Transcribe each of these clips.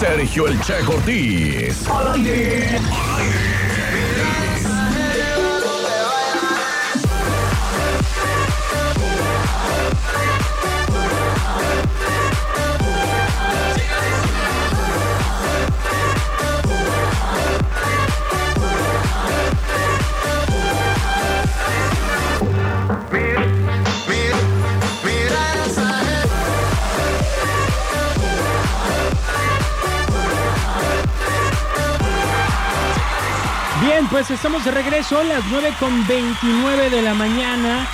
Sergio El Che aire. Bien, pues estamos de regreso a las 9 con 29 de la mañana.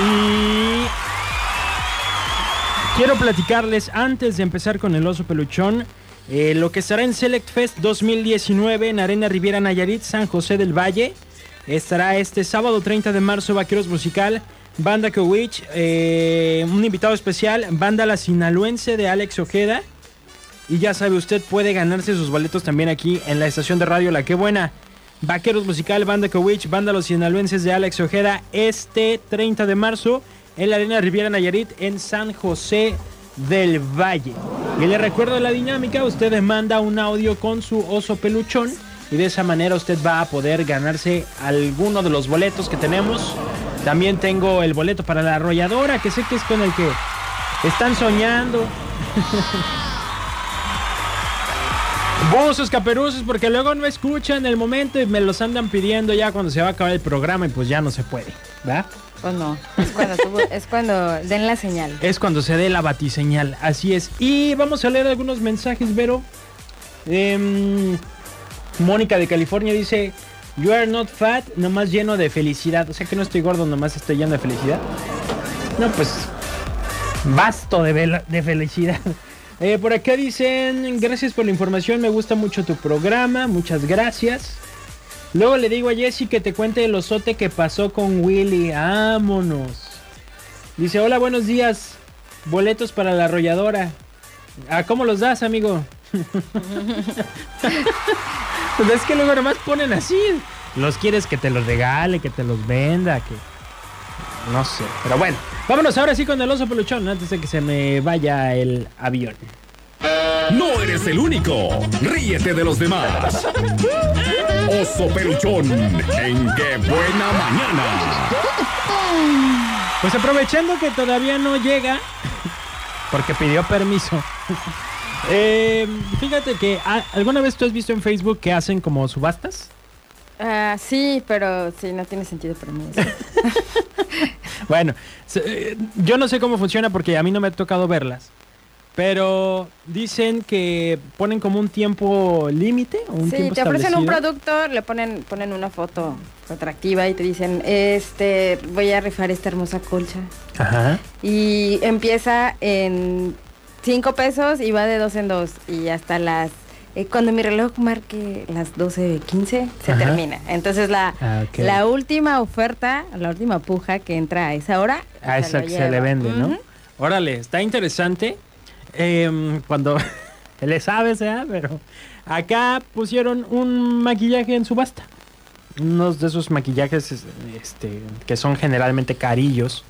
Y quiero platicarles antes de empezar con el oso peluchón. eh, lo que estará en Select Fest 2019 en Arena Riviera Nayarit, San José del Valle. Estará este sábado 30 de marzo Vaqueros Musical, Banda Cowich, eh, un invitado especial, Banda La Sinaloense de Alex Ojeda. Y ya sabe, usted puede ganarse sus boletos también aquí en la estación de radio La Que Buena. Vaqueros Musical, Banda Cowich, Banda Los Sinaloenses de Alex Ojeda, este 30 de marzo en la Arena Riviera Nayarit en San José del Valle. Y le recuerdo la dinámica, usted manda un audio con su oso peluchón y de esa manera usted va a poder ganarse alguno de los boletos que tenemos. También tengo el boleto para la arrolladora, que sé que es con el que están soñando. Bozos, caperuzos, porque luego no escuchan el momento y me los andan pidiendo ya cuando se va a acabar el programa y pues ya no se puede, ¿verdad? Pues no, es cuando, es cuando den la señal. Es cuando se dé la batiseñal, así es. Y vamos a leer algunos mensajes, Vero. Em, Mónica de California dice, You are not fat, nomás lleno de felicidad. O sea que no estoy gordo, nomás estoy lleno de felicidad. No, pues, basto de felicidad. Eh, por acá dicen, gracias por la información, me gusta mucho tu programa, muchas gracias. Luego le digo a Jessy que te cuente el osote que pasó con Willy. Vámonos. Dice, hola, buenos días. Boletos para la arrolladora. ¿A cómo los das, amigo? pues es que luego nomás ponen así. Los quieres que te los regale, que te los venda, que... No sé, pero bueno. Vámonos ahora sí con el oso peluchón antes de que se me vaya el avión. No eres el único. Ríete de los demás. Oso Peluchón. En qué buena mañana. Pues aprovechando que todavía no llega, porque pidió permiso. eh, fíjate que ah, alguna vez tú has visto en Facebook que hacen como subastas. Ah, sí, pero sí, no tiene sentido para mí. eso. Bueno, eh, yo no sé cómo funciona porque a mí no me ha tocado verlas. Pero dicen que ponen como un tiempo límite Sí, tiempo te ofrecen un producto, le ponen, ponen una foto atractiva y te dicen, este, voy a rifar esta hermosa colcha. Ajá. Y empieza en 5 pesos y va de dos en dos. Y hasta las... eh, cuando mi reloj marque las 12.15, se Ajá. termina. Entonces la, Ah, la última oferta, la última puja que entra a esa hora... A esa que se le vende, ¿no? Órale, está interesante. Em, cuando le sabes, ¿eh? Pero acá pusieron un maquillaje en subasta. Unos de esos maquillajes este, que son generalmente carillos.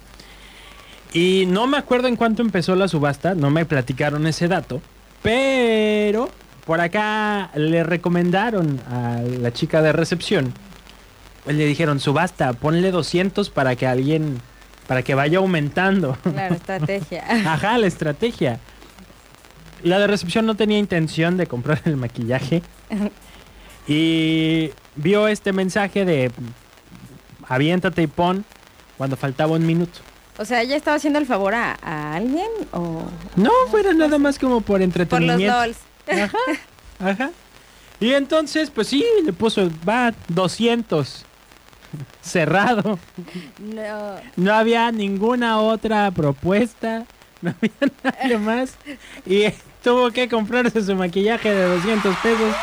Y no me acuerdo en cuánto empezó la subasta, no me platicaron ese dato. Pero por acá le recomendaron a la chica de recepción. pues Le dijeron, subasta, ponle 200 para que alguien, para que vaya aumentando. Claro, estrategia. Ajá, la estrategia. La de recepción no tenía intención de comprar el maquillaje. Y vio este mensaje de aviéntate y pon cuando faltaba un minuto. O sea, ¿ella estaba haciendo el favor a, a alguien o No, fuera nada más como por por los entretenimiento. Ajá, ajá. Y entonces, pues sí, le puso, va, 200. Cerrado. No. No había ninguna otra propuesta. No había nada más. Y tuvo que comprarse su maquillaje de 200 pesos.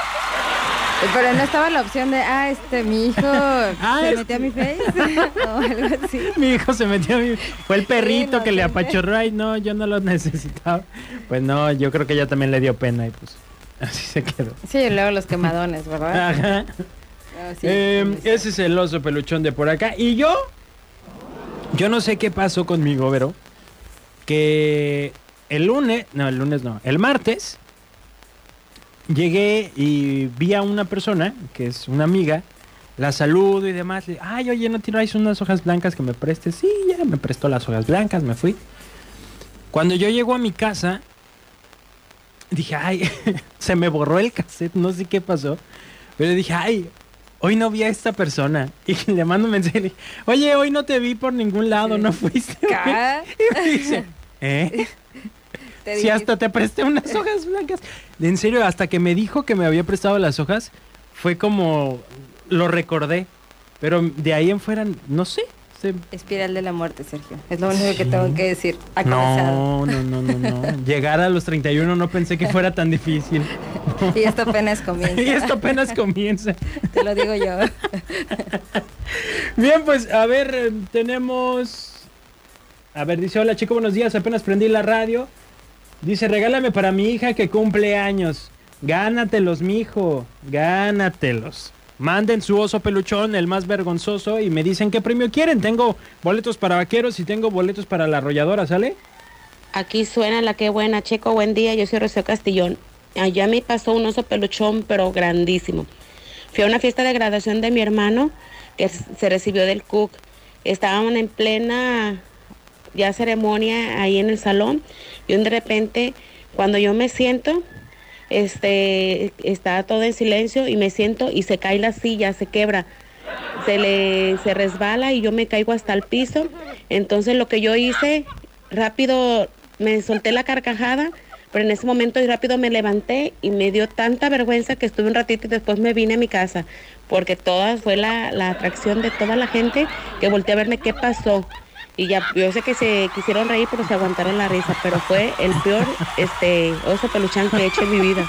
Pero no estaba la opción de, ah, este, mi hijo se este. metió a mi face o algo así. Mi hijo se metió a mi... Fue el perrito que le apachurró. Ay, no, yo no lo necesitaba. Pues no, yo creo que ella también le dio pena y pues así se quedó. Sí, luego los quemadones, ¿verdad? Ajá. No, sí, Eh, sí, sí. ese es el oso peluchón de por acá. Y yo, yo no sé qué pasó conmigo, Vero. Que el lunes, no, el lunes no, el martes, llegué y vi a una persona, que es una amiga, la saludo y demás. Le, Ay, oye, ¿no tienes unas hojas blancas que me prestes? Sí, ya me prestó las hojas blancas, me fui. Cuando yo llego a mi casa, dije, ay, se me borró el cassette, no sé qué pasó. Pero dije, ay, hoy no vi a esta persona. Y le mando un mensaje, le dije, oye, hoy no te vi por ningún lado, no fuiste. Y me dice, ¿eh? Te Si hasta te presté unas hojas blancas. En serio, hasta que me dijo que me había prestado las hojas, fue como lo recordé. Pero de ahí en fuera, no sé. se- Espiral de la muerte, Sergio. Es lo único que tengo que decir. No, no, no, no, no. Llegar a los 31 no pensé que fuera tan difícil. Y esto apenas comienza. y esto apenas comienza. Te lo digo yo. Bien, pues a ver, eh, tenemos. A ver, dice: Hola chico, buenos días. Apenas prendí la radio. Dice: Regálame para mi hija que cumple años. Gánatelos, mijo. Gánatelos. Manden su oso peluchón, el más vergonzoso, y me dicen qué premio quieren. Tengo boletos para vaqueros y tengo boletos para la arrolladora, ¿sale? Aquí suena la que buena, Checo, buen día, yo soy Rocío Castillón. Allá me pasó un oso peluchón, pero grandísimo. Fui a una fiesta de graduación de mi hermano, que se recibió del Cook. Estaban en plena ya ceremonia ahí en el salón, y de repente, cuando yo me siento, este, está todo en silencio y me siento y se cae la silla, se quebra se le se resbala y yo me caigo hasta el piso. Entonces lo que yo hice, rápido me solté la carcajada, pero en ese momento y rápido me levanté y me dio tanta vergüenza que estuve un ratito y después me vine a mi casa, porque toda fue la, la atracción de toda la gente que volteé a verme qué pasó. Y ya, yo sé que se quisieron reír, pero se aguantaron la risa. Pero fue el peor este oso peluchán que he hecho en mi vida.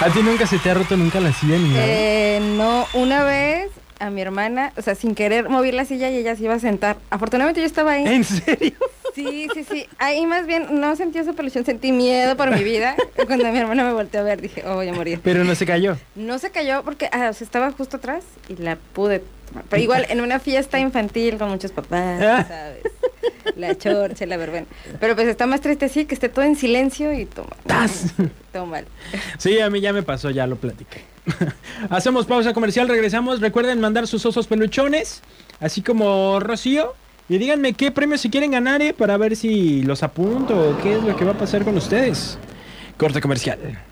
¿A ti nunca se te ha roto nunca la silla ni nada? Eh, no, una vez a mi hermana, o sea, sin querer mover la silla y ella se iba a sentar. Afortunadamente yo estaba ahí. ¿En serio? Sí, sí, sí. Ahí más bien no sentí esa pelución, sentí miedo por mi vida. Cuando mi hermana me volteó a ver, dije, oh, voy a morir. Pero no se cayó. No se cayó porque ah, o sea, estaba justo atrás y la pude tomar. Pero igual en una fiesta infantil con muchos papás, Ah. ¿sabes? La chorcha, la verbena. Pero pues está más triste así, que esté todo en silencio y toma. ¡Tas! Todo mal. Sí, a mí ya me pasó, ya lo platiqué. Hacemos pausa comercial, regresamos. Recuerden mandar sus osos peluchones, así como Rocío. Y díganme qué premios se quieren ganar, eh, para ver si los apunto o qué es lo que va a pasar con ustedes. Corte comercial.